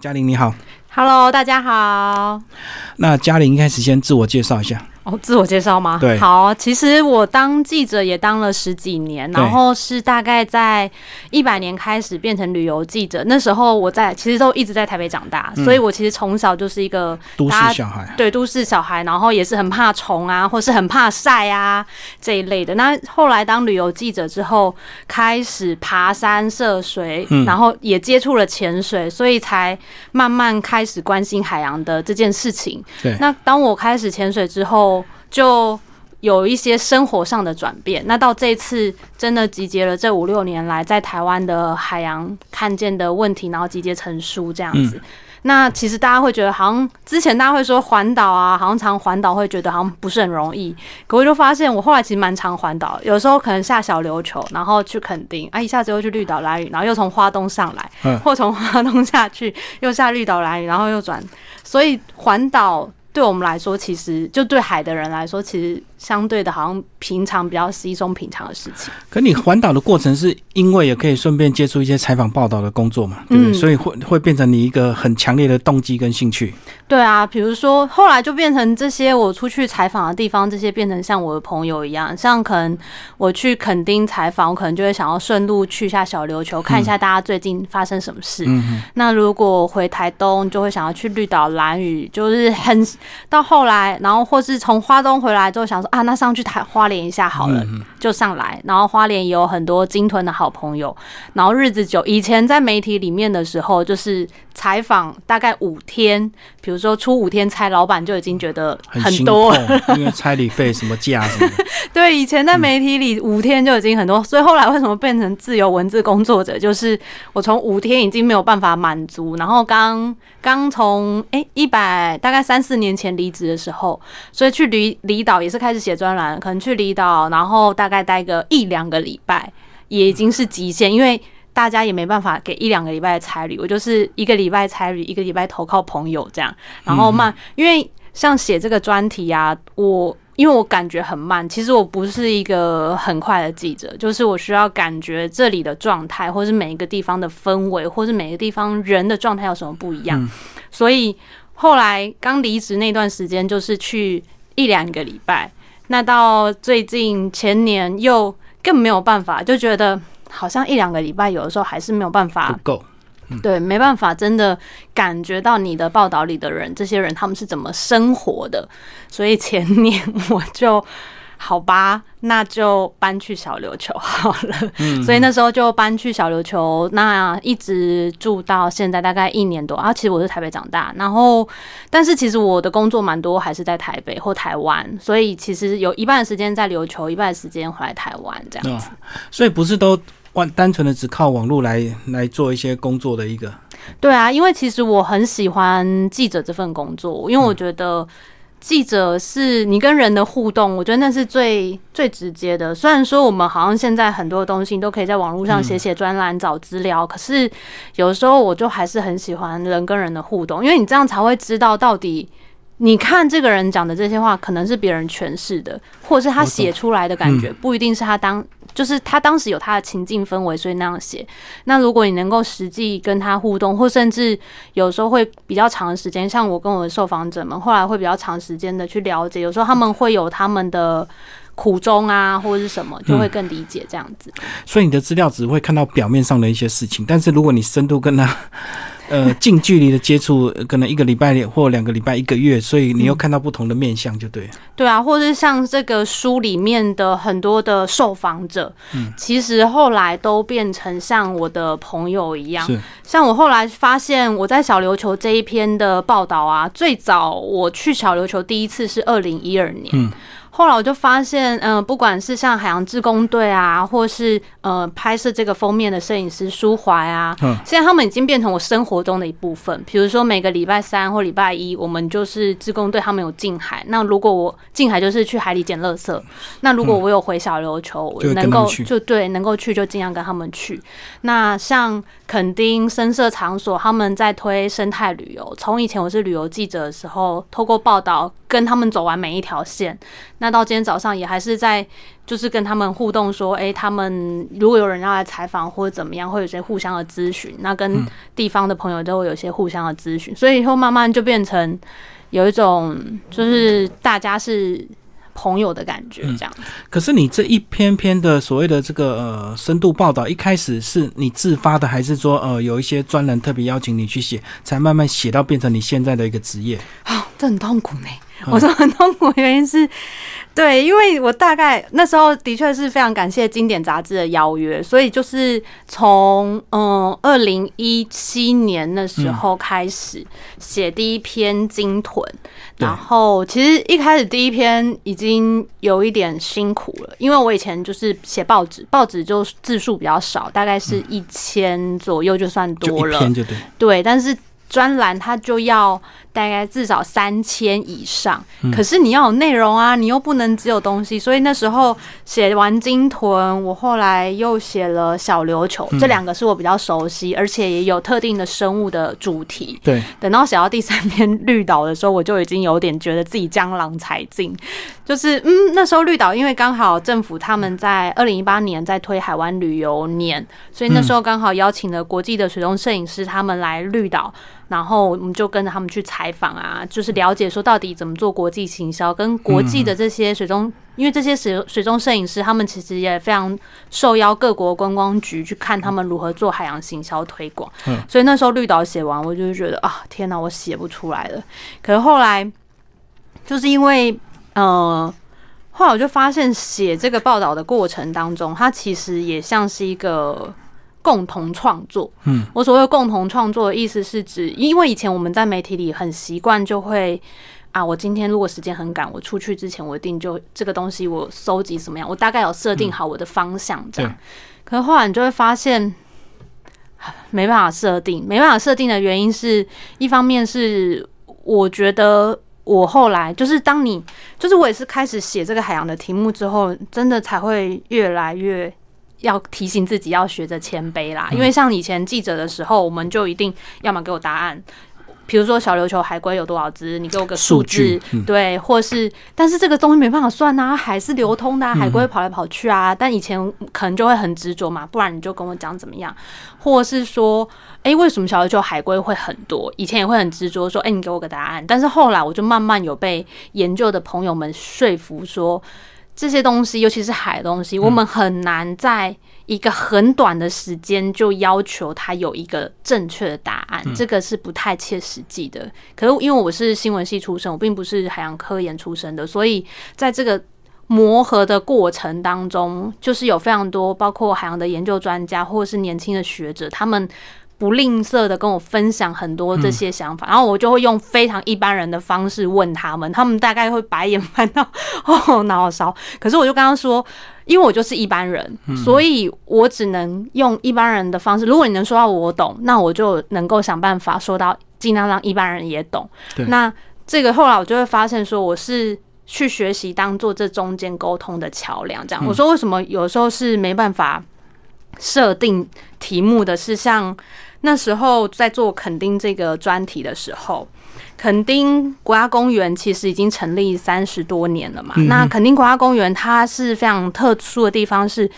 嘉玲你好，Hello，大家好。那嘉玲一开始先自我介绍一下。哦，自我介绍吗？对好，其实我当记者也当了十几年，然后是大概在一百年开始变成旅游记者。那时候我在其实都一直在台北长大，嗯所以我其实从小就是一个都市小孩，对都市小孩，然后也是很怕虫啊，或是很怕晒啊这一类的。那后来当旅游记者之后，开始爬山涉水，嗯然后也接触了潜水，所以才慢慢开始关心海洋的这件事情。对那当我开始潜水之后，就有一些生活上的转变。那到这次真的集结了这五六年来在台湾的海洋看见的问题，然后集结成书这样子。那其实大家会觉得，好像之前大家会说环岛啊，好像常环岛会觉得好像不是很容易。可我就发现，我后来其实蛮常环岛，有时候可能下小琉球，然后去垦丁，啊，一下子又去绿岛蓝屿，然后又从花东上来，嗯或从花东下去，又下绿岛蓝屿，然后又转。所以环岛对我们来说，其实就对海的人来说，其实相对的好像平常比较稀松平常的事情。可你环岛的过程是因为也可以顺便接触一些采访报道的工作嘛，对不对？嗯所以会会变成你一个很强烈的动机跟兴趣。对啊，比如说后来就变成这些我出去采访的地方，这些变成像我的朋友一样，像可能我去垦丁采访，我可能就会想要顺路去一下小琉球，看一下大家最近发生什么事。嗯那如果回台东，就会想要去绿岛、蓝屿，就是很到后来，然后或是从花东回来之后，想啊，那上去台花莲一下好了，就上来。然后花莲也有很多鲸豚的好朋友，然后日子久，以前在媒体里面的时候，就是采访大概五天，比如说出五天差，老板就已经觉得很多，因为差旅费什么价什么的。对，以前在媒体里五天就已经很多，所以后来为什么变成自由文字工作者？就是我从五天已经没有办法满足，然后刚刚从哎一百大概三四年前离职的时候，所以去离离岛也是开始写专栏，可能去离岛，然后大概待个一两个礼拜，也已经是极限，因为。大家也没办法给一两个礼拜的差旅，我就是一个礼拜差旅，一个礼拜投靠朋友这样，然后慢，因为像写这个专题啊，我因为我感觉很慢，其实我不是一个很快的记者，就是我需要感觉这里的状态，或是每一个地方的氛围，或是每个地方人的状态有什么不一样。所以后来刚离职那段时间，就是去一两个礼拜。那到最近前年又更没有办法，就觉得好像一两个礼拜有的时候还是没有办法不够，对，没办法，真的感觉到你的报道里的人，这些人他们是怎么生活的。所以前年 我就好吧，那就搬去小琉球好了。所以那时候就搬去小琉球，那一直住到现在大概一年多啊。其实我是台北长大，然后但是其实我的工作蛮多还是在台北或台湾，所以其实有一半的时间在琉球，一半的时间回来台湾这样子。所以不是都完单纯的只靠网络来来做一些工作的一个。对啊，因为其实我很喜欢记者这份工作，因为我觉得记者是你跟人的互动，我觉得那是最最直接的。虽然说我们好像现在很多东西都可以在网络上写写专栏、找资料，可是有时候我就还是很喜欢人跟人的互动，因为你这样才会知道到底。你看这个人讲的这些话，可能是别人诠释的，或者是他写出来的感觉，不一定是他当，就是他当时有他的情境氛围，所以那样写。那如果你能够实际跟他互动，或甚至有时候会比较长的时间，像我跟我的受访者们，后来会比较长时间的去了解，有时候他们会有他们的苦衷啊，或者是什么，就会更理解这样子。所以你的资料只会看到表面上的一些事情，但是如果你深度跟他呃近距离的接触，呃可能一个礼拜或两个礼拜、一个月，所以你又看到不同的面相，就对了。对啊，或者是像这个书里面的很多的受访者，嗯其实后来都变成像我的朋友一样。是像我后来发现，我在小琉球这一篇的报道啊，最早我去小琉球第一次是二零一二年。嗯后来我就发现，嗯、不管是像海洋志工队啊，或是呃拍摄这个封面的摄影师舒怀啊，嗯现在他们已经变成我生活中的一部分。比如说每个礼拜三或礼拜一，我们就是志工队他们有近海，那如果我近海就是去海里捡垃圾，那如果我有回小琉球，我就能够就对能够去就尽量跟他们去。那像垦丁深色场所，他们在推生态旅游。从以前我是旅游记者的时候，透过报道跟他们走完每一条线。那到今天早上也还是在，就是跟他们互动说，哎、他们如果有人要来采访或者怎么样，会有些互相的咨询。那跟地方的朋友都会有些互相的咨询，所以以后慢慢就变成有一种就是大家是朋友的感觉，这样。可是你这一篇篇的所谓的这个呃深度报道，一开始是你自发的，还是说呃有一些专人特别邀请你去写，才慢慢写到变成你现在的一个职业？啊，这很痛苦呢。我说很痛苦的原因是，对，因为我大概那时候的确是非常感谢经典杂志的邀约，所以就是从嗯二零一七年那时候开始写第一篇鲸豚，对然后其实一开始第一篇已经有一点辛苦了，因为我以前就是写报纸，报纸就字数比较少，大概是一千左右就算多了，一篇就对，对，但是专栏它就要大概至少三千以上，可是你要有内容啊，你又不能只有东西，所以那时候写完鲸豚，我后来又写了小琉球，这两个是我比较熟悉，而且也有特定的生物的主题。对，等到写到第三篇绿岛的时候，我就已经有点觉得自己江郎才尽，就是嗯，那时候绿岛因为刚好政府他们在二零一八年在推海湾旅游年，所以那时候刚好邀请了国际的水中摄影师他们来绿岛，然后我们就跟着他们去采访啊，就是了解说到底怎么做国际行销，跟国际的这些水中，因为这些水水中摄影师他们其实也非常受邀各国观光局去看他们如何做海洋行销推广，嗯所以那时候绿岛写完，我就是觉得啊，天哪，我写不出来了。可是后来就是因为呃。后来我就发现，写这个报道的过程当中，它其实也像是一个共同创作。嗯，我所谓共同创作的意思是指，因为以前我们在媒体里很习惯就会啊，我今天如果时间很赶，我出去之前我一定就这个东西我收集什么样，我大概有设定好我的方向这样。对可是后来你就会发现。没办法设定，没办法设定的原因是一方面是我觉得我后来就是当你就是我也是开始写这个海洋的题目之后，真的才会越来越要提醒自己要学着谦卑啦。因为像以前记者的时候，我们就一定要么给我答案。比如说小琉球海龟有多少只，你给我个数字对，或是，但是这个东西没办法算啊，海是流通的、啊，海龟跑来跑去啊。但以前可能就会很执着嘛，不然你就跟我讲怎么样，或是说，诶，为什么小琉球海龟会很多？以前也会很执着说，诶，你给我个答案。但是后来我就慢慢有被研究的朋友们说服说，这些东西，尤其是海的东西，我们很难在一个很短的时间就要求它有一个正确的答案，这个是不太切实际的。可是因为我是新闻系出身，我并不是海洋科研出身的，所以在这个磨合的过程当中，就是有非常多包括海洋的研究专家或者是年轻的学者，他们。不吝啬的跟我分享很多这些想法，然后我就会用非常一般人的方式问他们，他们大概会白眼翻到后 脑勺。可是我就跟他说，因为我就是一般人，所以我只能用一般人的方式。如果你能说到我懂，那我就能够想办法说到尽量让一般人也懂。那这个后来我就会发现说，我是。去学习当做这中间沟通的桥梁，这样。我说为什么有时候是没办法设定题目的是像那时候在做垦丁这个专题的时候，垦丁国家公园其实已经成立三十多年了嘛。那垦丁国家公园它是非常特殊的地方是。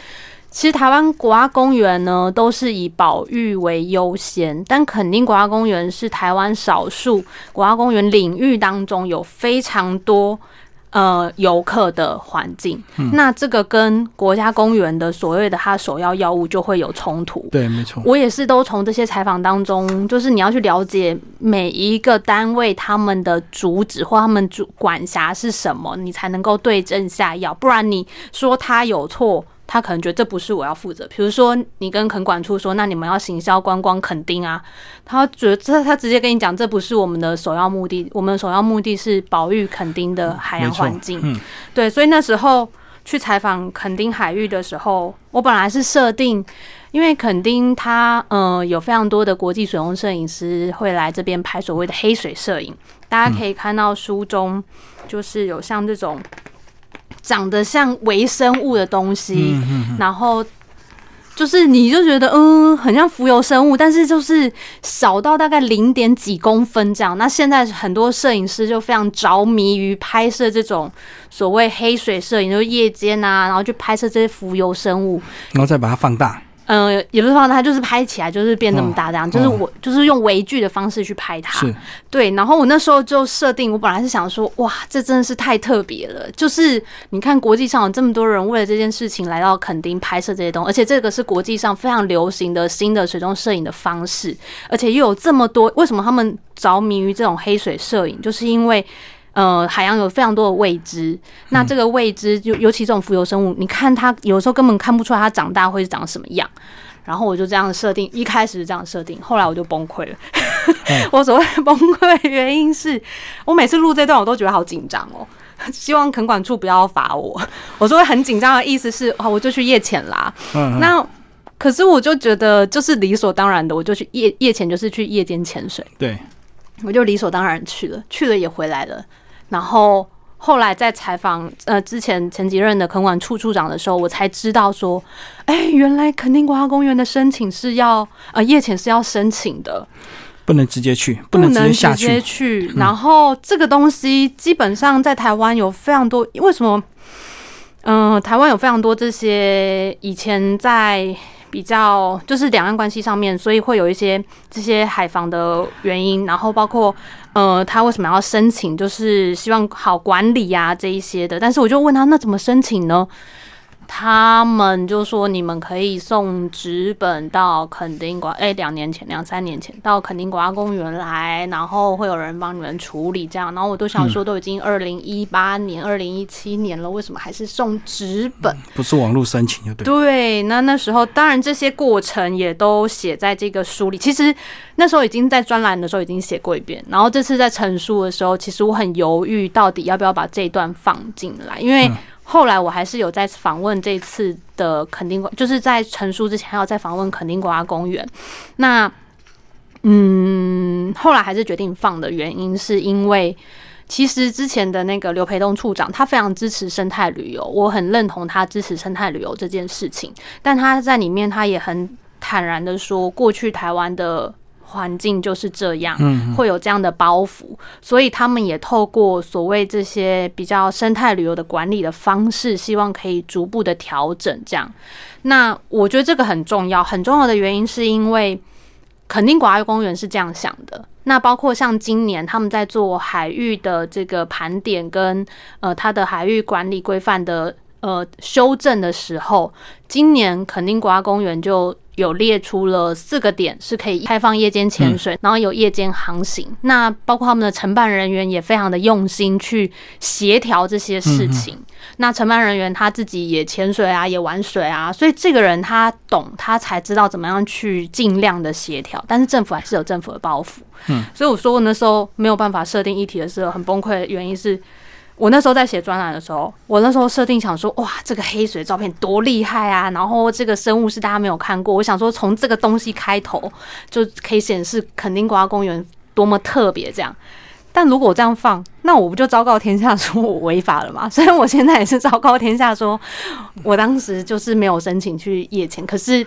其实台湾国家公园呢，都是以保育为优先，但垦丁国家公园是台湾少数国家公园领域当中有非常多呃游客的环境。那这个跟国家公园的所谓的它首要药物就会有冲突。对，没错。我也是都从这些采访当中，就是你要去了解每一个单位他们的主旨或他们主管辖是什么，你才能够对症下药。不然你说他有错，他可能觉得这不是我要负责。比如说你跟垦管处说，那你们要行销观光垦丁啊，他觉得这他直接跟你讲，这不是我们的首要目的，我们首要目的是保育垦丁的海洋环境。嗯，对，所以那时候去采访垦丁海域的时候，我本来是设定，因为垦丁它呃有非常多的国际水中摄影师会来这边拍所谓的黑水摄影，大家可以看到书中就是有像这种长得像微生物的东西，然后就是你就觉得嗯，很像浮游生物，但是就是小到大概零点几公分这样。那现在很多摄影师就非常着迷于拍摄这种所谓黑水摄影，就是夜间啊，然后去拍摄这些浮游生物，然后再把它放大。嗯，也不是放大，就是拍起来就是变那么大这样，就是我就是用微距的方式去拍它。对。然后我那时候就设定，我本来是想说，哇，这真的是太特别了。就是你看，国际上有这么多人为了这件事情来到垦丁拍摄这些东西，而且这个是国际上非常流行的新的水中摄影的方式，而且又有这么多，为什么他们着迷于这种黑水摄影？就是因为。呃，海洋有非常多的未知，那这个未知就尤其这种浮游生物，你看它有时候根本看不出来它长大会是长什么样。然后我就这样设定，一开始是这样设定，后来我就崩溃了。我所谓崩溃的原因是我每次录这段我都觉得好紧张哦，希望垦管处不要罚我。我说很紧张的意思是，哦，我就去夜潜啦。嗯那可是我就觉得就是理所当然的，我就去夜夜潜，就是去夜间潜水。对，我就理所当然去了，去了也回来了。然后后来在采访呃之前前几任的垦管处处长的时候，我才知道说，哎，原来垦丁国家公园的申请是要呃夜潜是要申请的，不能直接去，不能直接下去。然后这个东西基本上在台湾有非常多，为什么？嗯，台湾有非常多这些以前在比较就是两岸关系上面，所以会有一些这些海防的原因，然后包括。呃，他为什么要申请？就是希望好管理呀，这一些的。但是我就问他，那怎么申请呢？他们就说，你们可以送纸本到垦丁国，哎，两年前、两三年前到垦丁国家公园来，然后会有人帮你们处理这样。然后我都想说，都已经二零一八年、二零一七年了，为什么还是送纸本？不是网络申请就对。对，那那时候当然这些过程也都写在这个书里。其实。那时候已经在专栏的时候已经写过一遍，然后这次在陈述的时候，其实我很犹豫，到底要不要把这一段放进来，因为后来我还是有在访问这次的肯定，就是在陈述之前还有在访问肯定国家公园。那嗯，后来还是决定放的原因，是因为其实之前的那个刘培东处长，他非常支持生态旅游，我很认同他支持生态旅游这件事情，但他在里面他也很坦然的说，过去台湾的。环境就是这样，会有这样的包袱，所以他们也透过所谓这些比较生态旅游的管理的方式，希望可以逐步的调整。这样，那我觉得这个很重要。很重要的原因是因为，肯定国家公园是这样想的。那包括像今年他们在做海域的这个盘点跟呃它的海域管理规范的呃修正的时候，今年肯定国家公园就。有列出了四个点是可以开放夜间潜水，然后有夜间航行。那包括他们的承办人员也非常的用心去协调这些事情。那承办人员他自己也潜水啊，也玩水啊，所以这个人他懂，他才知道怎么样去尽量的协调。但是政府还是有政府的包袱。嗯，所以我说我那时候没有办法设定议题的时候很崩溃的原因是。我那时候在写专栏的时候，我那时候设定想说，哇，这个黑水照片多厉害啊！然后这个生物是大家没有看过，我想说从这个东西开头就可以显示垦丁国家公园多么特别这样。但如果我这样放，那我不就昭告天下说我违法了吗？虽然我现在也是昭告天下说，我当时就是没有申请去夜潜，可是，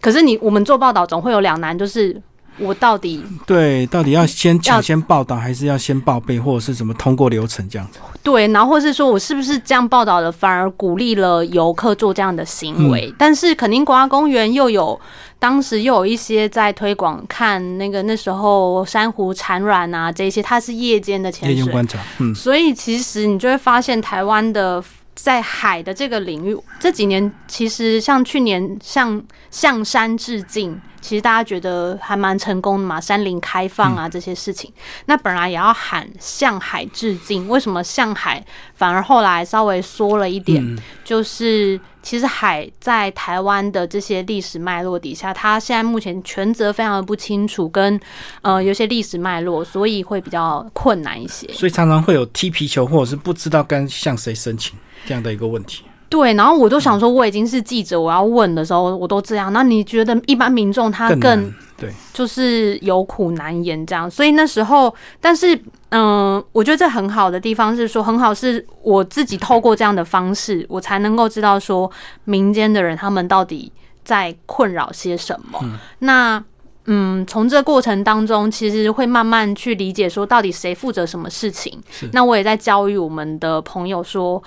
可是你我们做报道总会有两难，就是。我到底对，到底要先抢先报道，还是要先报备，或者是怎么通过流程这样子？对，然后或是说我是不是这样报道的，反而鼓励了游客做这样的行为？但是肯定国家公园又有当时又有一些在推广看那个那时候珊瑚产卵啊这些，它是夜间的潜水观察，嗯，所以其实你就会发现台湾的。在海的这个领域，这几年其实像去年向向山致敬，其实大家觉得还蛮成功的嘛，山林开放啊这些事情。那本来也要喊向海致敬，为什么向海反而后来稍微缩了一点？就是其实海在台湾的这些历史脉络底下，它现在目前权责非常的不清楚，跟呃有些历史脉络，所以会比较困难一些。所以常常会有踢皮球，或者是不知道该向谁申请。这样的一个问题，对，然后我都想说，我已经是记者，我要问的时候，我都这样。那你觉得一般民众他更对，就是有苦难言这样。所以那时候，但是嗯，我觉得这很好的地方是说，很好是我自己透过这样的方式，我才能够知道说民间的人他们到底在困扰些什么。那嗯，从这过程当中，其实会慢慢去理解说，到底谁负责什么事情。那我也在教育我们的朋友说。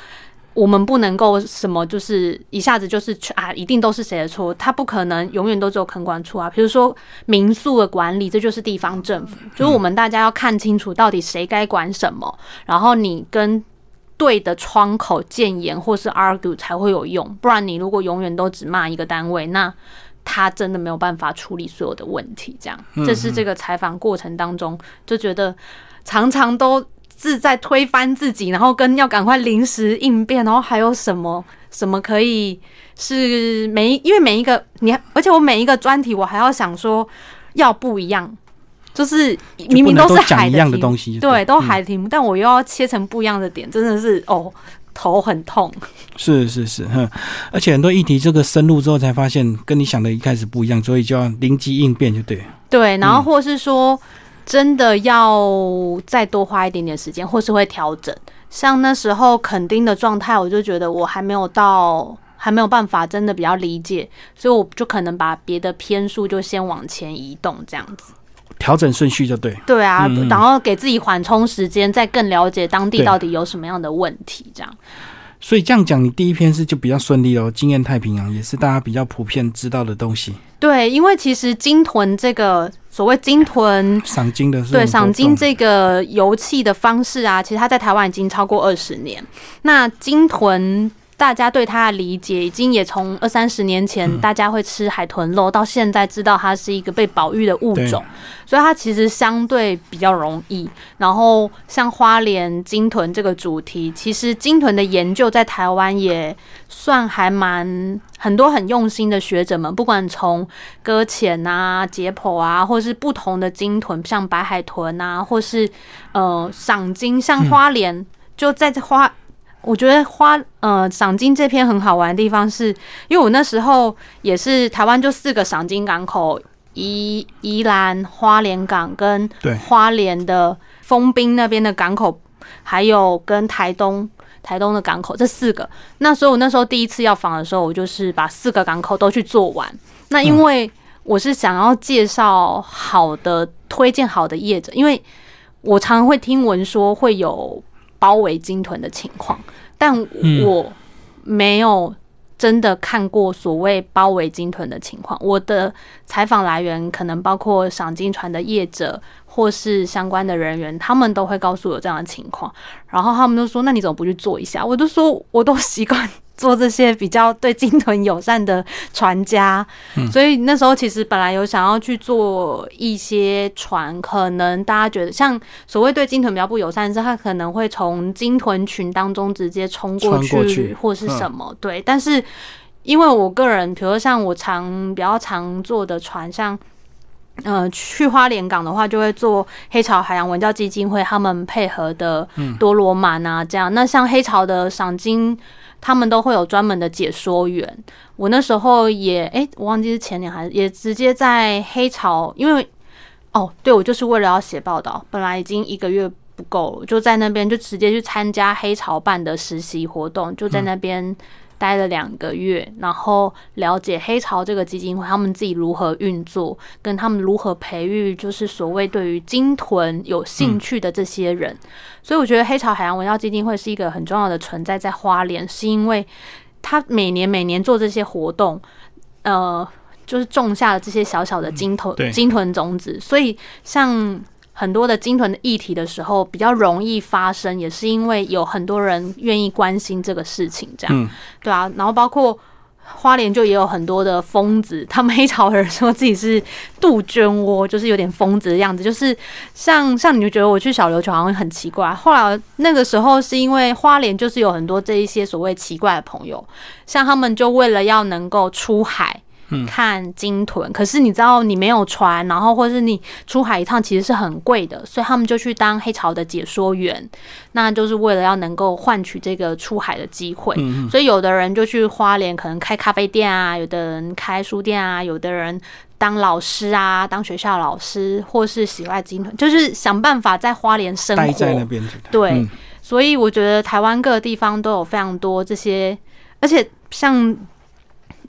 我们不能够什么，就是一下子就是啊，一定都是谁的错？他不可能永远都只有坑管处啊。比如说民宿的管理，这就是地方政府，就是我们大家要看清楚到底谁该管什么，然后你跟对的窗口建言或是 argue 才会有用。不然你如果永远都只骂一个单位，那他真的没有办法处理所有的问题。这样，这是这个采访过程当中就觉得常常都。是在推翻自己，然后跟要赶快临时应变，然后还有什么什么可以是每因为每一个你，而且我每一个专题我还要想说要不一样，就是明明都是海的东西，对，都海题目，但我又要切成不一样的点，真的是哦头很痛。是是是，哼，而且很多议题这个深入之后才发现跟你想的一开始不一样，所以就要灵机应变，就对。对，然后或是说。真的要再多花一点点时间，或是会调整。像那时候肯定的状态，我就觉得我还没有到，还没有办法真的比较理解，所以我就可能把别的篇数就先往前移动，这样子调整顺序就对。对啊，然后给自己缓冲时间，再更了解当地到底有什么样的问题，这样。所以这样讲，你第一篇是就比较顺利哦。经验太平洋也是大家比较普遍知道的东西。对，因为其实鲸豚这个所谓鲸豚赏金的，对赏金这个游憩的方式啊，其实它在台湾已经超过二十年。那鲸豚。大家对它的理解，已经也从二三十年前大家会吃海豚肉，到现在知道它是一个被保育的物种，所以它其实相对比较容易。然后像花莲鲸豚这个主题，其实鲸豚的研究在台湾也算还蛮很多很用心的学者们，不管从搁浅啊、解剖啊，或是不同的鲸豚，像白海豚啊，或是呃赏鲸，像花莲就在这花。我觉得花呃赏金这篇很好玩的地方是，因为我那时候也是台湾就四个赏金港口，宜宜兰花莲港跟花莲的丰滨那边的港口，还有跟台东台东的港口这四个。那所以我那时候第一次要访的时候，我就是把四个港口都去做完。那因为我是想要介绍好的推荐好的业者，因为我常常会听闻说会有。包围鲸豚的情况，但我没有真的看过所谓包围鲸豚的情况。我的采访来源可能包括赏金船的业者或是相关的人员，他们都会告诉我这样的情况，然后他们都说：“那你怎么不去做一下？”我都说：“我都习惯。”做这些比较对鲸豚友善的船家，所以那时候其实本来有想要去做一些船，可能大家觉得像所谓对鲸豚比较不友善，是它可能会从鲸豚群当中直接冲过去，或是什么对。但是因为我个人，比如像我常比较常坐的船，像呃去花莲港的话，就会做黑潮海洋文教基金会他们配合的多罗曼啊这样。那像黑潮的赏金。他们都会有专门的解说员。我那时候也，哎，我忘记是前年还是也直接在黑潮，因为哦，对我就是为了要写报道，本来已经一个月不够了，就在那边就直接去参加黑潮办的实习活动，就在那边。待了两个月，然后了解黑潮这个基金会，他们自己如何运作，跟他们如何培育，就是所谓对于鲸豚有兴趣的这些人。所以我觉得黑潮海洋文教基金会是一个很重要的存在，在花莲，是因为他每年每年做这些活动，呃，就是种下了这些小小的鲸豚鲸豚种子，所以像。很多的鲸豚的议题的时候比较容易发生，也是因为有很多人愿意关心这个事情，这样，对啊。然后包括花莲就也有很多的疯子，他们黑潮人说自己是杜鹃窝，就是有点疯子的样子，就是像像你就觉得我去小琉球好像很奇怪。后来那个时候是因为花莲就是有很多这一些所谓奇怪的朋友，像他们就为了要能够出海。看鲸豚，可是你知道你没有船，然后或是你出海一趟其实是很贵的，所以他们就去当黑潮的解说员，那就是为了要能够换取这个出海的机会。所以有的人就去花莲，可能开咖啡店啊，有的人开书店啊，有的人当老师啊，当学校老师，或是喜爱鲸豚，就是想办法在花莲生活。在那边。对，所以我觉得台湾各个地方都有非常多这些，而且像。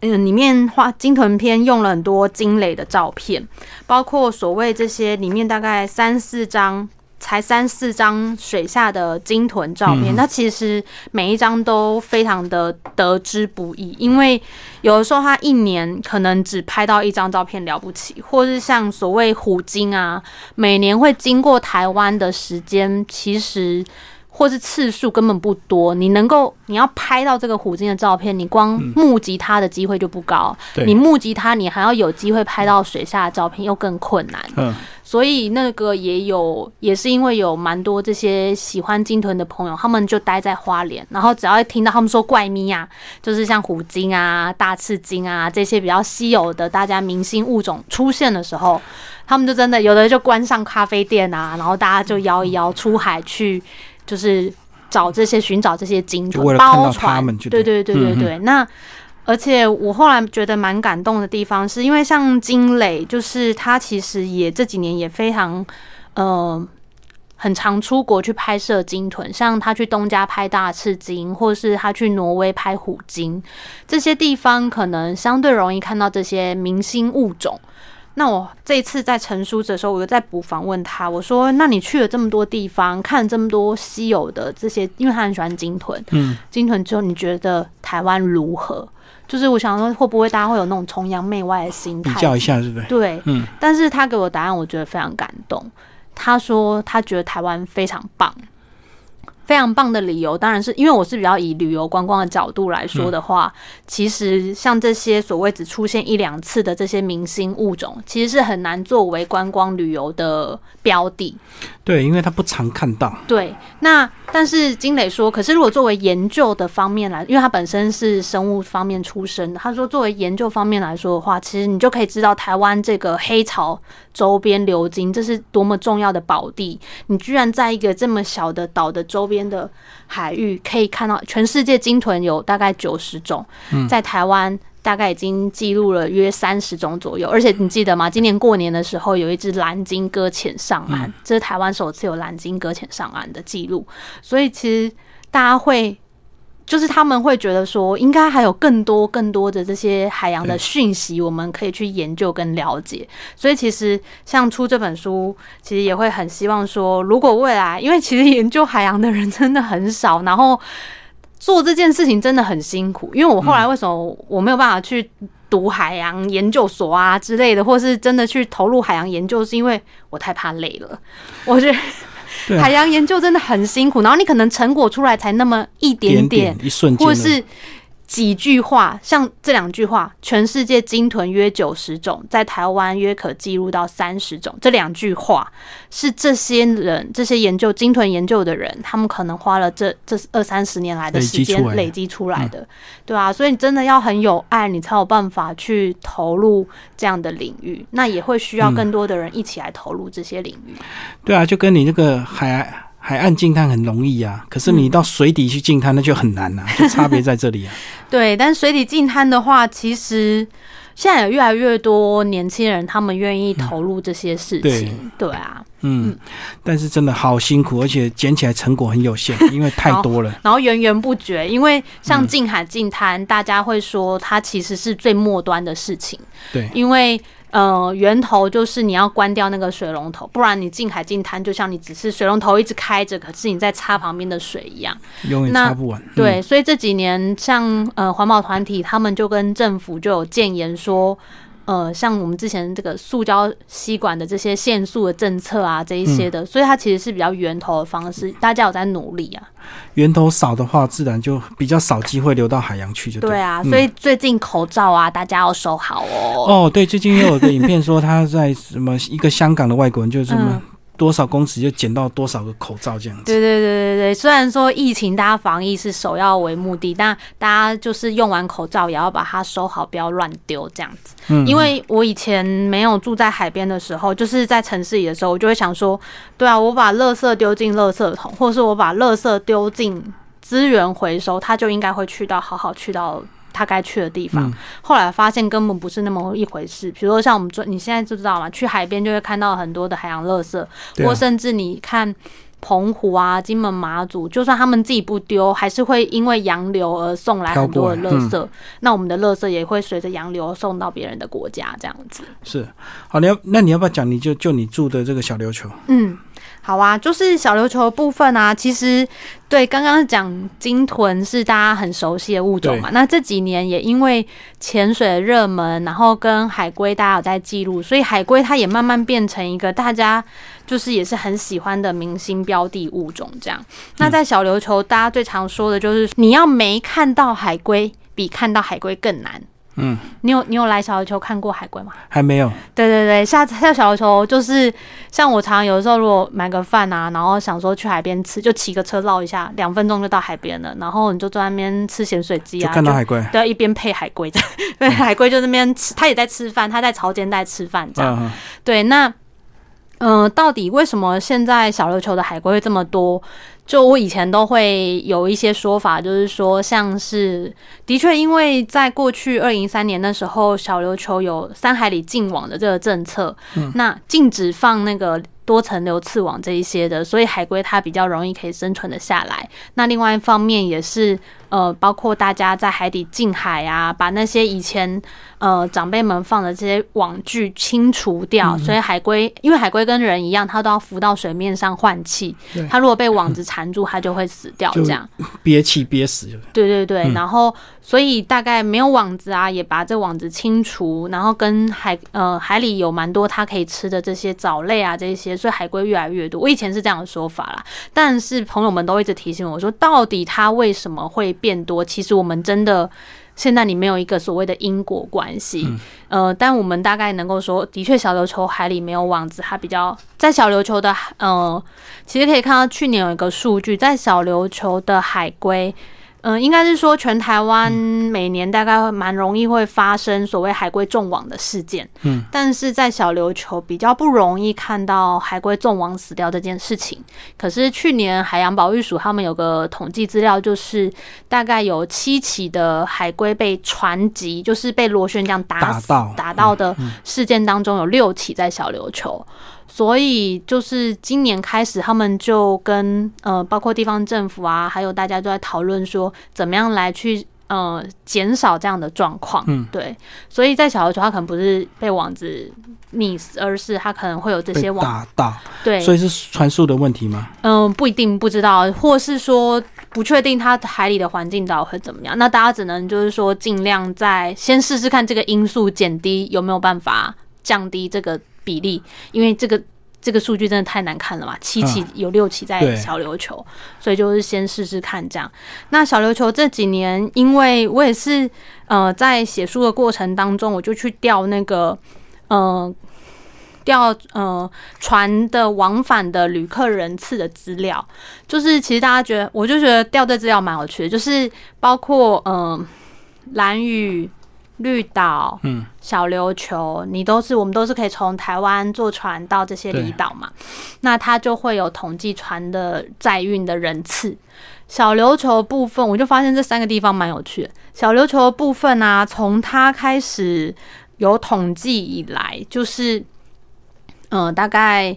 嗯，里面画鲸豚片用了很多鲸磊的照片，包括所谓这些里面大概三四张。才三四张水下的鲸豚照片，那其实每一张都非常的得之不易，因为有的时候他一年可能只拍到一张照片了不起，或是像所谓虎鲸啊，每年会经过台湾的时间，其实。或是次数根本不多，你能够你要拍到这个虎鲸的照片，你光目击它的机会就不高。你目击它，你还要有机会拍到水下的照片，又更困难。嗯，所以那个也有，也是因为有蛮多这些喜欢鲸豚的朋友，他们就待在花莲，然后只要一听到他们说怪咪啊，就是像虎鲸啊、大翅鲸啊这些比较稀有的大家明星物种出现的时候，他们就真的有的就关上咖啡店啊，然后大家就摇一摇出海去。就是找这些寻找这些鲸豚包船，对对对对对。那而且我后来觉得蛮感动的地方，是因为像金磊，就是他其实也这几年也非常呃很常出国去拍摄鲸豚，像他去东家拍大赤鲸，或是他去挪威拍虎鲸，这些地方可能相对容易看到这些明星物种。那我这次在陈述的时候，我又在补访问他，我说：“那你去了这么多地方，看了这么多稀有的这些，因为他很喜欢鲸豚，嗯，鲸豚之后，你觉得台湾如何？就是我想说，会不会大家会有那种崇洋媚外的心态？比较一下，是不是？对，嗯。但是他给我答案，我觉得非常感动。他说他觉得台湾非常棒。”非常棒的理由，当然是因为我是比较以旅游观光的角度来说的话，其实像这些所谓只出现一两次的这些明星物种，其实是很难作为观光旅游的标的。对，因为它不常看到。对，那但是金磊说，可是如果作为研究的方面来，因为他本身是生物方面出身的，他说作为研究方面来说的话，其实你就可以知道台湾这个黑潮周边流经，这是多么重要的宝地。你居然在一个这么小的岛的周边的海域，可以看到全世界鲸豚有大概九十种，在台湾。大概已经记录了约三十种左右，而且你记得吗？今年过年的时候有一只蓝鲸搁浅上岸，这是台湾首次有蓝鲸搁浅上岸的记录。所以其实大家会，就是他们会觉得说，应该还有更多更多的这些海洋的讯息，我们可以去研究跟了解。所以其实像出这本书，其实也会很希望说，如果未来，因为其实研究海洋的人真的很少，然后。做这件事情真的很辛苦，因为我后来为什么我没有办法去读海洋研究所啊之类的，或是真的去投入海洋研究，是因为我太怕累了。我觉得海洋研究真的很辛苦，然后你可能成果出来才那么一点点，一瞬间，或是。几句话，像这两句话，全世界鲸豚约九十种，在台湾约可记录到三十种。这两句话是这些人、这些研究鲸豚研究的人，他们可能花了这这二三十年来的时间累积出来的，对啊，所以你真的要很有爱，你才有办法去投入这样的领域。那也会需要更多的人一起来投入这些领域。对啊，就跟你那个海。海岸静滩很容易啊，可是你到水底去静滩那就很难了，就差别在这里啊。对，但水底静滩的话，其实现在有越来越多年轻人他们愿意投入这些事情。对啊，嗯，但是真的好辛苦，而且捡起来成果很有限，因为太 多了，然后源源不绝。因为像近海近滩，大家会说它其实是最末端的事情。对，因为。呃，源头就是你要关掉那个水龙头，不然你进海进滩，就像你只是水龙头一直开着，可是你在擦旁边的水一样，永远擦不完。对，所以这几年像呃环保团体，他们就跟政府就有建言说。呃，像我们之前这个塑胶吸管的这些限速的政策啊，这一些的，所以它其实是比较源头的方式，大家有在努力啊。源头少的话，自然就比较少机会流到海洋去，就对啊。所以最近口罩啊，大家要收好哦。哦，对，最近又有个影片说他在什么一个香港的外国人就这么。多少公尺就捡到多少个口罩这样子。对对对对对，虽然说疫情大家防疫是首要为目的，但大家就是用完口罩也要把它收好，不要乱丢这样子。嗯。因为我以前没有住在海边的时候，就是在城市里的时候，我就会想说，对啊，我把垃圾丢进垃圾桶，或者是我把垃圾丢进资源回收，它就应该会去到好好去到。他该去的地方，后来发现根本不是那么一回事。比如说，像我们做，你现在就知道嘛，去海边就会看到很多的海洋垃圾，或甚至你看澎湖啊、金门、马祖，就算他们自己不丢，还是会因为洋流而送来很多的垃嗯圾。那我们的垃圾也会随着洋流送到别人的国家，这样子。是好，你要那你要不要讲？你就就你住的这个小琉球，嗯，好啊，就是小琉球的部分啊，其实对刚刚讲鲸豚是大家很熟悉的物种嘛，那这几年也因为潜水的热门，然后跟海龟大家有在记录，所以海龟它也慢慢变成一个大家就是也是很喜欢的明星标的物种。这样，那在小琉球，大家最常说的就是你要没看到海龟，比看到海龟更难。嗯，你有你有来小琉球看过海龟吗？还没有。对对对，下次下小琉球就是像我常常有的时候，如果买个饭啊，然后想说去海边吃，就骑个车绕一下，两分钟就到海边了，然后你就在那边吃咸水鸡就啊，看到海龟，对，一边配海龟这样，对，海龟就那边吃，他也在吃饭，他在潮间带吃饭这样。嗯，对，那嗯、呃到底为什么现在小琉球的海龟会这么多？就我以前都会有一些说法，就是说，像是的确，因为在过去二零一三年的时候，小琉球有三海里禁网的这个政策，那禁止放那个多层流刺网这一些的，所以海龟它比较容易可以生存的下来。那另外一方面也是，呃，包括大家在海底近海啊，把那些以前呃长辈们放的这些网具清除掉，所以海龟因为海龟跟人一样，它都要浮到水面上换气，它如果被网子缠住，它就会死掉。这样，憋气憋死，对对对，然后所以大概没有网子啊，也把这网子清除，然后跟海呃海里有蛮多它可以吃的这些藻类啊这些，所以海龟越来越多。我以前是这样的说法啦，但是朋友们都一直提醒我说，到底它为什么会变多？其实我们真的。现在你没有一个所谓的因果关系，呃，但我们大概能够说，的确小琉球海里没有网子，它比较在小琉球的呃，其实可以看到去年有一个数据，在小琉球的海龟，嗯、应该是说全台湾每年大概会蛮容易会发生所谓海龟中网的事件，嗯，但是在小琉球比较不容易看到海龟中网死掉这件事情。可是去年海洋保育署他们有个统计资料，就是大概有七起的海龟被船击，就是被螺旋桨打死打到打到的事件当中，有六起在小琉球。所以就是今年开始，他们就跟呃，包括地方政府啊，还有大家都在讨论说，怎么样来去呃减少这样的状况。嗯，对。所以在小琉球，它可能不是被网子溺死，而是它可能会有这些网打到，对，所以是传输的问题吗？嗯，不一定不知道，或是说不确定它海里的环境到底会怎么样。那大家只能就是说尽量在先试试看这个因素减低有没有办法降低这个比例，因为这个。这个数据真的太难看了嘛？七起有六起在小琉球，所以就是先试试看这样。那小琉球这几年，因为我也是呃在写书的过程当中，我就去调那个呃调呃船的往返的旅客人次的资料，就是其实大家觉得，我就觉得调这资料蛮有趣的，就是包括嗯、呃蓝屿、绿岛、嗯，小琉球，你都是我们都是可以从台湾坐船到这些离岛嘛，那它就会有统计船的载运的人次。小琉球部分，我就发现这三个地方蛮有趣的。小琉球的部分啊，从它开始有统计以来，就是嗯、呃大概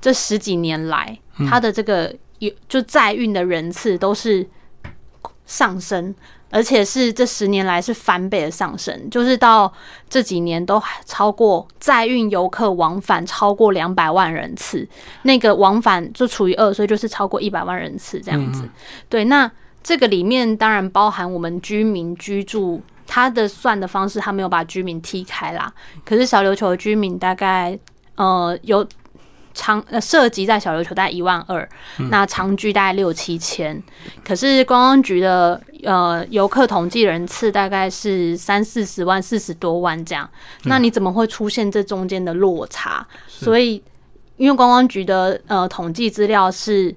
这十几年来，它的这个有就载运的人次都是上升，而且是这十年来是翻倍的上升，就是到这几年都还超过载运游客往返超过两百万人次，那个往返就除以二，所以就是超过一百万人次这样子。对，那这个里面当然包含我们居民居住。它的算的方式，它没有把居民踢开啦。可是小琉球的居民大概呃有长呃涉及在小琉球大概一万二、那长居大概六七千。可是观光局的呃游客统计人次大概是三四十万、四十多万这样。那你怎么会出现这中间的落差？所以因为观光局的呃统计资料是。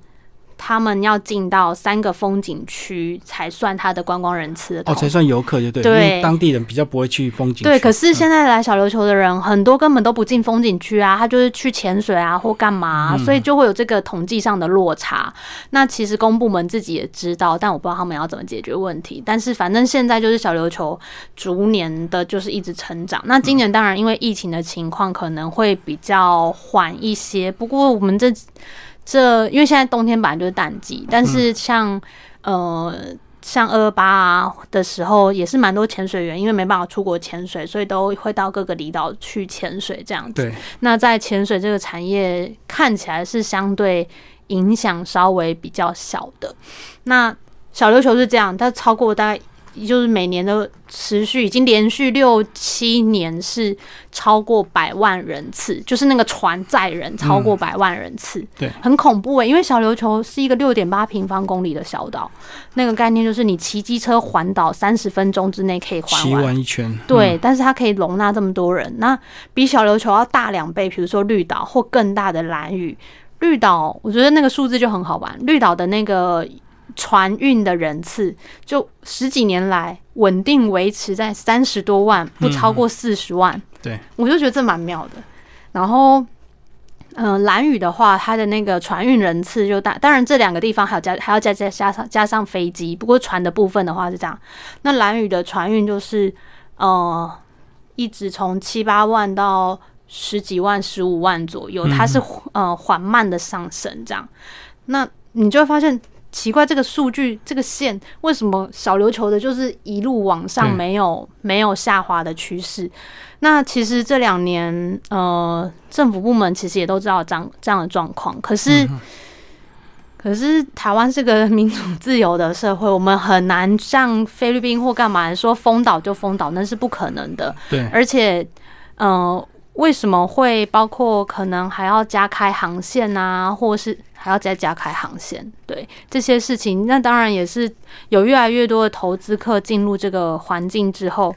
他们要进到三个风景区才算他的观光人次哦，才算游客就对，对因为当地人比较不会去风景区。对，可是现在来小琉球的人很多根本都不进风景区啊，他就是去潜水啊或干嘛啊、所以就会有这个统计上的落差。那其实公部门自己也知道，但我不知道他们要怎么解决问题。但是反正现在就是小琉球逐年的就是一直成长。那今年当然因为疫情的情况可能会比较缓一些，不过我们这。这因为现在冬天本来就是淡季，但是像、呃像二二八啊的时候，也是蛮多潜水员，因为没办法出国潜水，所以都会到各个离岛去潜水这样子。对，那在潜水这个产业看起来是相对影响稍微比较小的。那小琉球是这样，它超过大概就是每年都持续已经连续六七年是超过百万人次，就是那个船载人超过百万人次，对很恐怖诶、因为小琉球是一个六点八平方公里的小岛，那个概念就是你骑机车环岛三十分钟之内可以环完。完一圈，对，但是它可以容纳这么多人，那比小琉球要大两倍。比如说绿岛或更大的蓝屿，绿岛我觉得那个数字就很好玩。绿岛的那个船运的人次，就十几年来稳定维持在三十多万，不超过四十万。对，我就觉得这蛮妙的。然后。嗯，蓝屿的话，它的那个船运人次就大，当然这两个地方还有加还要加加加上加上飞机，不过船的部分的话是这样。那蓝屿的船运就是呃，一直从七八万到十几万、十五万左右，它是呃缓慢的上升这样。那你就会发现奇怪，这个数据这个线为什么小琉球的就是一路往上，没有没有下滑的趋势？那其实这两年呃，政府部门其实也都知道这样这样的状况，可是。可是台湾是个民主自由的社会，我们很难像菲律宾或干嘛说封岛就封岛，那是不可能的。对，而且，呃，为什么会包括可能还要加开航线啊，或是还要再加开航线？对这些事情，那当然也是有越来越多的投资客进入这个环境之后，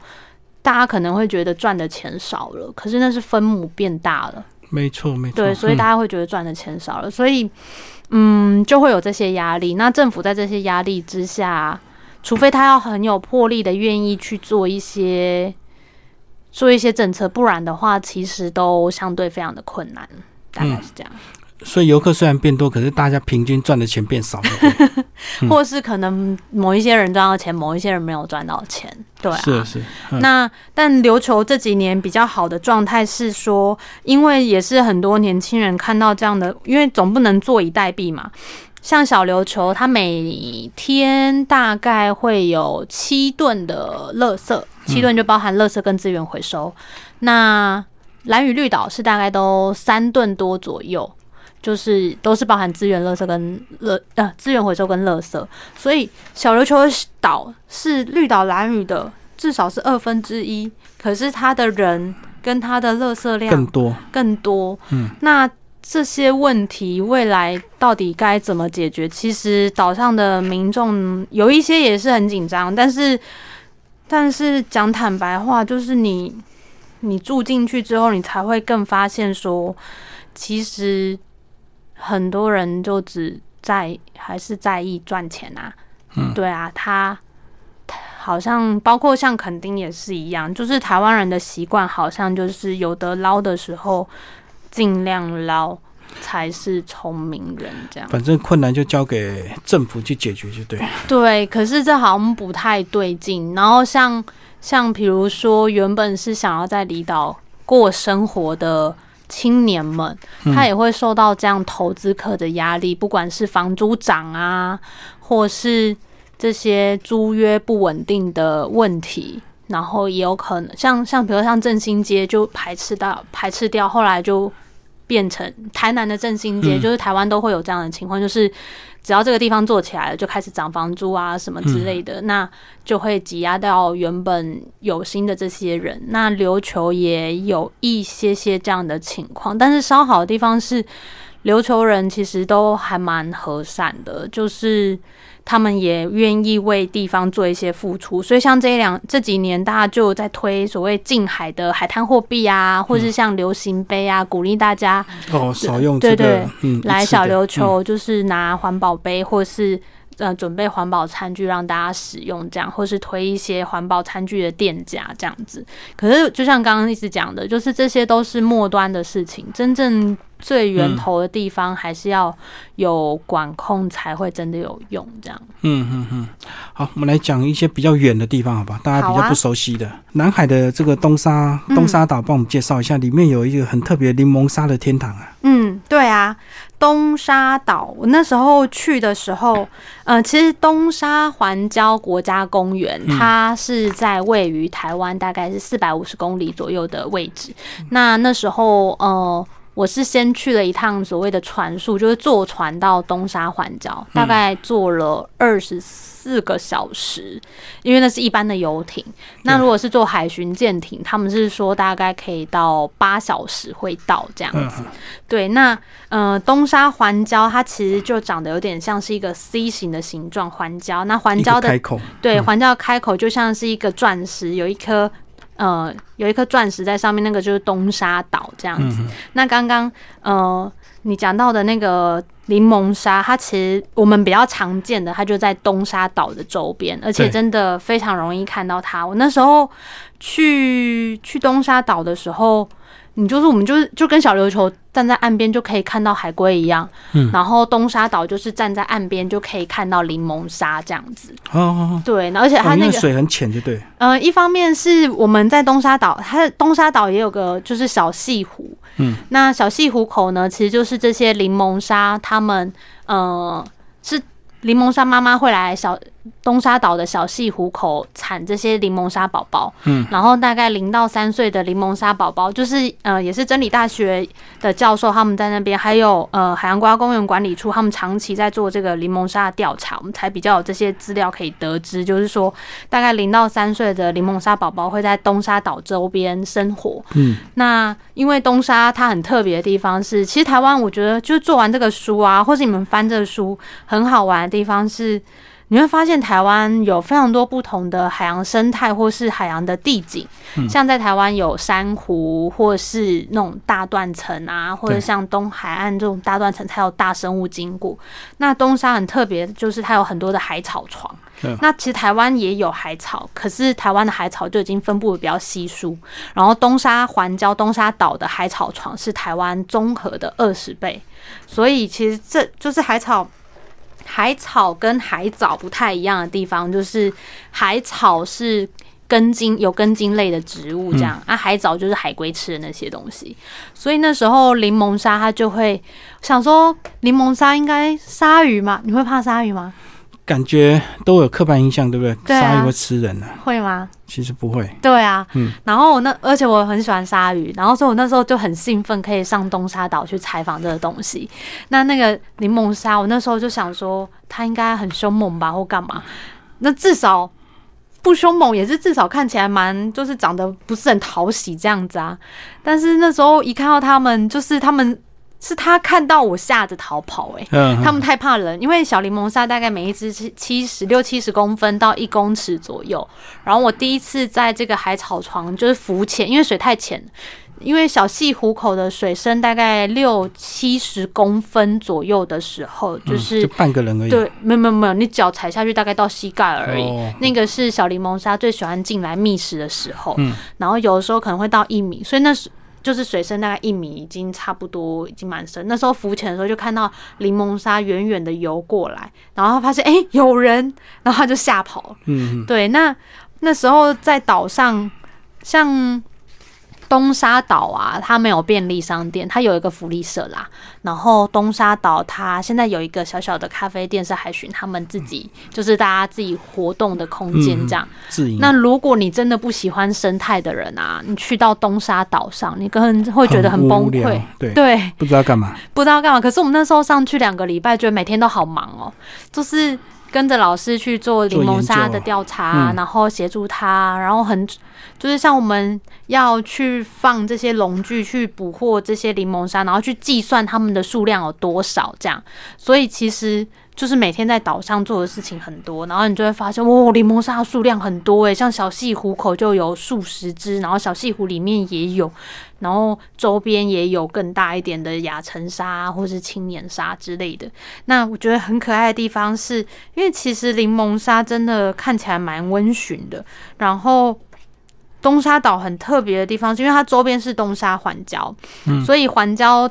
大家可能会觉得赚的钱少了，可是那是分母变大了。没错没错，对，所以嗯大家会觉得赚的钱少了，所以嗯，就会有这些压力。那政府在这些压力之下，除非他要很有魄力的愿意去做一些做一些政策，不然的话，其实都相对非常的困难。大概是这样，所以游客虽然变多，可是大家平均赚的钱变少了。嗯或是可能某一些人赚到钱，某一些人没有赚到钱，对啊，是是，嗯那但琉球这几年比较好的状态是说，因为也是很多年轻人看到这样的，因为总不能坐以待毙嘛。像小琉球，它每天大概会有七吨的垃圾，七吨就包含垃圾跟资源回收。那蓝屿绿岛是大概都三吨多左右，就是都是包含资源、垃圾跟垃呃资源回收跟垃圾。所以小琉球的岛是绿岛蓝屿的至少是二分之一，可是它的人跟它的垃圾量更多。更多。嗯，那这些问题未来到底该怎么解决？其实岛上的民众有一些也是很紧张，但是但是讲坦白话，就是你你住进去之后，你才会更发现说，其实很多人就只在还是在意赚钱啊。嗯对啊，他。好像包括像垦丁也是一样，就是台湾人的习惯，好像就是有得捞的时候尽量捞，才是聪明人这样。反正困难就交给政府去解决就对。对，可是这好像不太对劲。然后像像比如说，原本是想要在离岛过生活的青年们，他也会受到这样投资客的压力，不管是房租涨啊，或是这些租约不稳定的问题。然后也有可能像像比如像振兴街就排斥到排斥掉，后来就变成台南的振兴街，嗯就是台湾都会有这样的情况，就是只要这个地方做起来了，就开始涨房租啊什么之类的，那就会挤压到原本有心的这些人。那琉球也有一些些这样的情况，但是稍好的地方是，琉球人其实都还蛮和善的，就是。他们也愿意为地方做一些付出，所以像这一两这几年，大家就在推所谓近海的海滩货币啊，或是像流行杯啊，鼓励大家哦，少用对这个对嗯来小琉球，就是拿环保杯，或是呃准备环保餐具让大家使用，这样，或是推一些环保餐具的店家这样子。可是就像刚刚一直讲的，就是这些都是末端的事情，真正最源头的地方还是要有管控才会真的有用。这样，嗯嗯嗯，好，我们来讲一些比较远的地方，好吧？大家比较不熟悉的、南海的这个东沙嗯东沙岛，帮我们介绍一下，里面有一个很特别柠檬沙的天堂啊。嗯，对啊，东沙岛，我那时候去的时候，呃，其实东沙环礁国家公园，它是在位于台湾大概是四百五十公里左右的位置。那那时候，呃。我是先去了一趟所谓的船速，就是坐船到东沙环礁，大概坐了二十四个小时，因为那是一般的游艇。那如果是坐海巡舰艇，他们是说大概可以到八小时会到这样子。对，那呃东沙环礁它其实就长得有点像是一个 C 型的形状环礁，那环礁的开口，对环礁开口就像是一个钻石，有一颗。呃，有一颗钻石在上面，那个就是东沙岛这样子。那刚刚呃，你讲到的那个柠檬沙，它其实我们比较常见的，它就在东沙岛的周边，而且真的非常容易看到它。我那时候去去东沙岛的时候。你就是我们就是就跟小琉球站在岸边就可以看到海龟一样，嗯，然后东沙岛就是站在岸边就可以看到柠檬沙这样子，哦，对，而且它那个水很浅，就对，嗯，一方面是我们在东沙岛，它东沙岛也有个就是小西湖，嗯，那小西湖口呢，其实就是这些柠檬沙，他们，呃，是。柠檬沙妈妈会来小东沙岛的小细湖口产这些柠檬沙宝宝，嗯，然后大概零到三岁的柠檬沙宝宝，就是呃，也是真理大学的教授他们在那边，还有呃海洋国家公园管理处，他们长期在做这个柠檬沙的调查，我们才比较有这些资料可以得知，就是说大概零到三岁的柠檬沙宝宝会在东沙岛周边生活，嗯，那因为东沙它很特别的地方是，其实台湾我觉得就做完这个书啊，或是你们翻这个书很好玩的。地方是，你会发现台湾有非常多不同的海洋生态，或是海洋的地景。像在台湾有珊瑚，或是那种大断层啊，或者像东海岸这种大断层才有大生物经过。那东沙很特别，就是它有很多的海草床。那其实台湾也有海草，可是台湾的海草就已经分布的比较稀疏。然后东沙环礁、东沙岛的海草床是台湾综合的二十倍，所以其实这就是海草。海草跟海藻不太一样的地方，就是海草是根茎有根茎类的植物，这样啊，海藻就是海龟吃的那些东西。所以那时候柠檬鲨它就会想说，柠檬鲨应该鲨鱼嘛？你会怕鲨鱼吗？感觉都有刻板印象，对不对？鲨鱼会吃人呢？会吗？其实不会。对啊，嗯。然后我那，而且我很喜欢鲨鱼，然后所以我那时候就很兴奋，可以上东沙岛去采访这个东西。那那个柠檬鲨，我那时候就想说，它应该很凶猛吧，或干嘛？那至少不凶猛，也是至少看起来蛮，就是长得不是很讨喜这样子啊。但是那时候一看到他们，就是他们。是他看到我吓着逃跑，哎，他们太怕人，因为小柠檬鲨大概每一只七七十六七十公分到一公尺左右。然后我第一次在这个海草床就是浮潜，因为水太浅，因为小细湖口的水深大概六七十公分左右的时候，就是半个人而已。对，没有没有没有，你脚踩下去大概到膝盖而已。那个是小柠檬鲨最喜欢进来觅食的时候，然后有的时候可能会到一米，所以那是。就是水深大概一米，已经差不多已经蛮深。那时候浮潜的时候，就看到柠檬鲨远远的游过来，然后发现哎有人，然后他就吓跑了。嗯，对，那那时候在岛上，像。东沙岛啊，它没有便利商店，它有一个福利社啦。然后东沙岛它现在有一个小小的咖啡店，是海巡他们自己，就是大家自己活动的空间这样。那如果你真的不喜欢生态的人啊，你去到东沙岛上，你可能会觉得很崩溃。对对，不知道干嘛，不知道干嘛。可是我们那时候上去两个礼拜，觉得每天都好忙哦，就是。跟着老师去做柠檬沙的调查，然后协助他，然后很就是像我们要去放这些笼具去捕获这些柠檬沙，然后去计算它们的数量有多少，这样，所以其实。就是每天在岛上做的事情很多，然后你就会发现，哇，柠檬鲨数量很多诶，像小细湖口就有数十只，然后小细湖里面也有，然后周边也有更大一点的亚成鲨或是青年鲨之类的。那我觉得很可爱的地方是，因为其实柠檬鲨真的看起来蛮温驯的。然后东沙岛很特别的地方是因为它周边是东沙环礁，所以环礁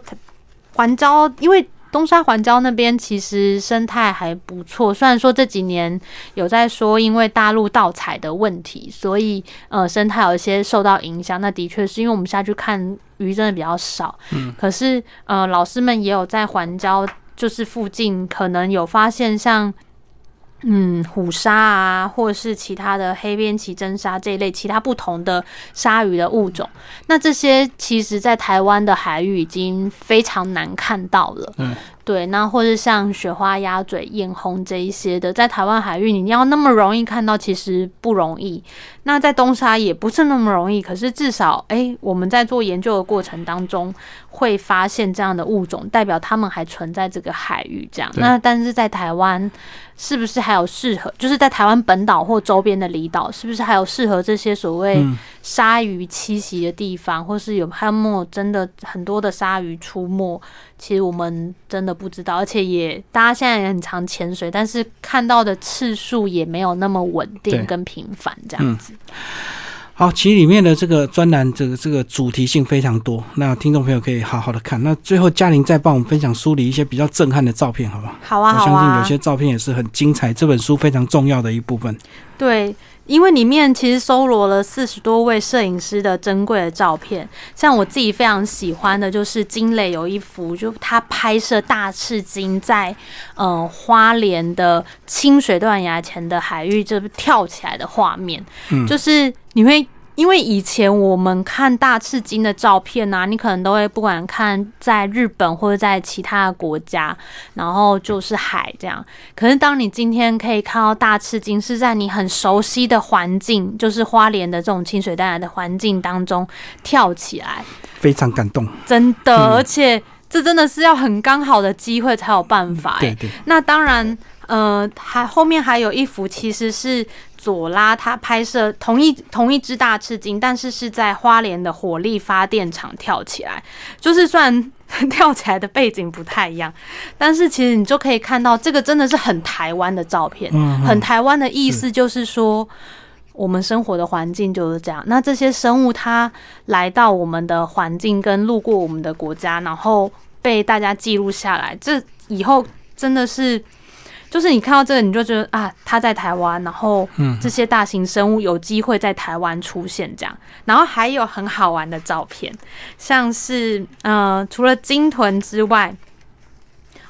环礁因为。东沙环礁那边其实生态还不错，虽然说这几年有在说因为大陆盗采的问题，所以呃生态有一些受到影响。那的确是因为我们下去看鱼真的比较少，嗯，可是呃老师们也有在环礁就是附近可能有发现像。嗯，虎鲨啊，或者是其他的黑边鳍真鲨这一类其他不同的鲨鱼的物种，那这些其实在台湾的海域已经非常难看到了。嗯。对，那或者像雪花鸭嘴、艳红这一些的，在台湾海域你要那么容易看到，其实不容易。那在东沙也不是那么容易，可是至少，哎，我们在做研究的过程当中会发现这样的物种，代表它们还存在这个海域。这样，那但是在台湾，是不是还有适合？就是在台湾本岛或周边的离岛，是不是还有适合这些所谓鲨鱼栖息的地方，或是有还有没有真的很多的鲨鱼出没？其实我们真的不知道，而且也大家现在也很常潜水，但是看到的次数也没有那么稳定跟频繁这样子。好，其实里面的这个专栏，这个这个主题性非常多，那听众朋友可以好好的看。那最后嘉玲再帮我们分享梳理一些比较震撼的照片，好不好？好啊，我相信有些照片也是很精彩，这本书非常重要的一部分。对。因为里面其实搜罗了四十多位摄影师的珍贵的照片，像我自己非常喜欢的就是金磊有一幅，就他拍摄大赤金在呃花莲的清水断崖前的海域，就跳起来的画面，就是你会。因为以前我们看大赤金的照片呐，你可能都会不管看在日本或者在其他的国家，然后就是海这样。可是当你今天可以看到大赤金是在你很熟悉的环境，就是花莲的这种清水淡蓝的环境当中跳起来，非常感动，真的。而且这真的是要很刚好的机会才有办法。对对。那当然，呃，还后面还有一幅其实是。左拉他拍摄同一同一只大赤鲸，但是是在花莲的火力发电厂跳起来，就是虽然 跳起来的背景不太一样，但是其实你就可以看到这个真的是很台湾的照片，很台湾的意思就是说我们生活的环境就是这样。那这些生物它来到我们的环境跟路过我们的国家，然后被大家记录下来，这以后真的是。就是你看到这个，你就觉得啊，它在台湾，然后这些大型生物有机会在台湾出现这样，然后还有很好玩的照片，像是呃，除了鲸豚之外，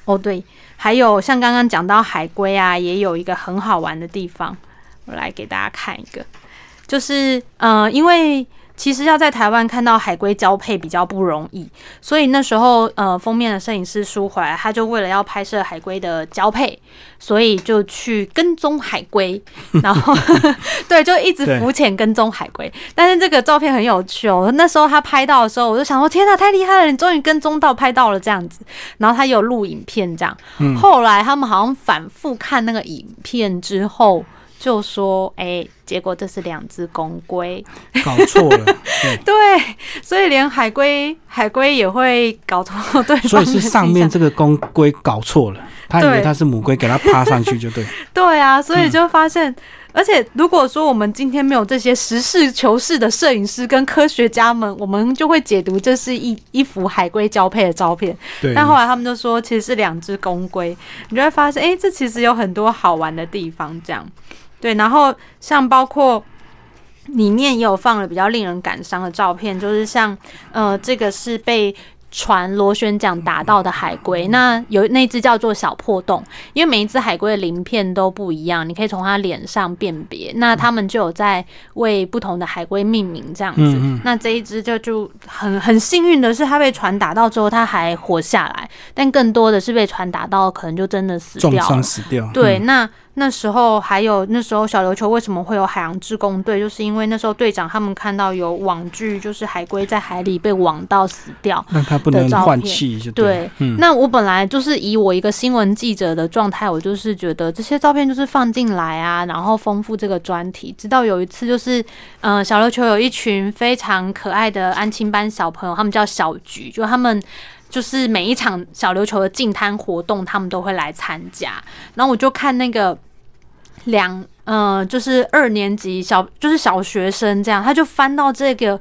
哦对，还有像刚刚讲到海龟啊，也有一个很好玩的地方，我来给大家看一个，就是呃，因为。其实要在台湾看到海龟交配比较不容易，所以那时候呃封面的摄影师舒怀，他就为了要拍摄海龟的交配，所以就去跟踪海龟，然后对，就一直浮潜跟踪海龟。但是这个照片很有趣哦，那时候他拍到的时候，我就想说天哪，太厉害了，你终于跟踪到拍到了这样子。然后他有录影片这样，后来他们好像反复看那个影片之后。就说，哎，结果这是两只公龟，搞错了。对，所以连海龟，海龟也会搞错。对，所以是上面这个公龟搞错了，他以为它是母龟，给它趴上去就对。对啊，所以就发现，而且如果说我们今天没有这些实事求是的摄影师跟科学家们，我们就会解读这是一一幅海龟交配的照片。对。但后来他们就说，其实是两只公龟，你就会发现，哎，这其实有很多好玩的地方，这样。对，然后像包括里面也有放了比较令人感伤的照片，就是像呃，这个是被。船螺旋桨打到的海龟，那有那只叫做小破洞，因为每一只海龟的鳞片都不一样，你可以从它脸上辨别。那他们就有在为不同的海龟命名这样子。那这一只就就很很幸运的是，它被船打到之后，它还活下来。但更多的是被船打到，可能就真的死掉，重伤死掉。对，那那时候还有那时候小琉球为什么会有海洋志工队？就是因为那时候队长他们看到有网剧，就是海龟在海里被网到死掉。那他不能换气就对，那我本来就是以我一个新闻记者的状态，我就是觉得这些照片就是放进来啊，然后丰富这个专题。直到有一次，就是嗯，小琉球有一群非常可爱的安亲班小朋友，他们叫小菊，就他们就是每一场小琉球的净滩活动，他们都会来参加。然后我就看那个两嗯，就是二年级小，就是小学生这样，他就翻到这个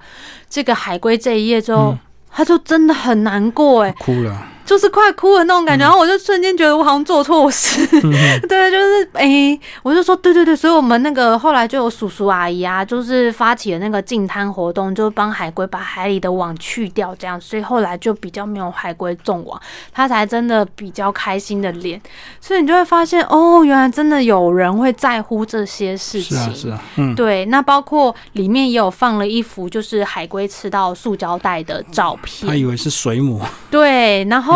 这个海龟这一页之后。他就真的很难过哎，哭了。就是快哭的那种感觉，然后我就瞬间觉得我好像做错事，对，就是哎、我就说对对对，所以我们那个后来就有叔叔阿姨啊，就是发起了那个净滩活动，就帮海龟把海里的网去掉，这样，所以后来就比较没有海龟中网，他才真的比较开心的脸，所以你就会发现哦，原来真的有人会在乎这些事情，是啊，是啊，嗯，对，那包括里面也有放了一幅就是海龟吃到塑胶袋的照片，他以为是水母，对，然后、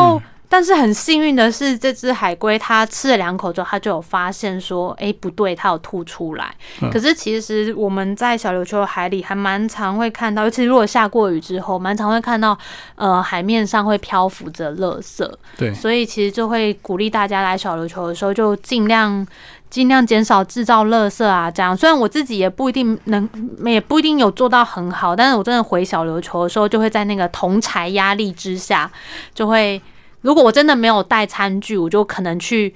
但是很幸运的是，这只海龟它吃了两口之后，它就有发现说，哎、不对，它有吐出来。嗯可是其实我们在小琉球海里还蛮常会看到，尤其如果下过雨之后，蛮常会看到，呃，海面上会漂浮着垃圾。对，所以其实就会鼓励大家来小琉球的时候，就尽量尽量减少制造垃圾啊。这样，虽然我自己也不一定能，也不一定有做到很好，但是我真的回小琉球的时候，就会在那个同柴压力之下，就会如果我真的没有带餐具，我就可能去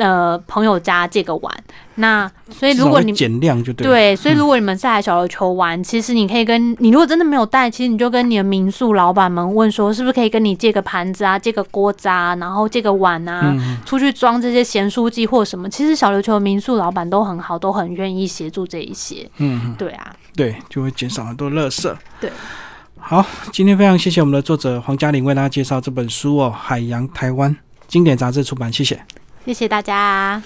呃朋友家借个碗。那所以如果你减量就对，对，所以如果你们是来小琉球玩，其实你可以跟你如果真的没有带，其实你就跟你的民宿老板们问说，是不是可以跟你借个盘子啊，借个锅子啊，然后借个碗啊，嗯，出去装这些咸酥鸡或什么。其实小琉球的民宿老板都很好，都很愿意协助这一些。嗯嗯，对啊，对，就会减少很多垃圾。对，好，今天非常谢谢我们的作者黄嘉玲为大家介绍这本书哦，《海洋台湾》经典杂志出版，谢谢。谢谢大家。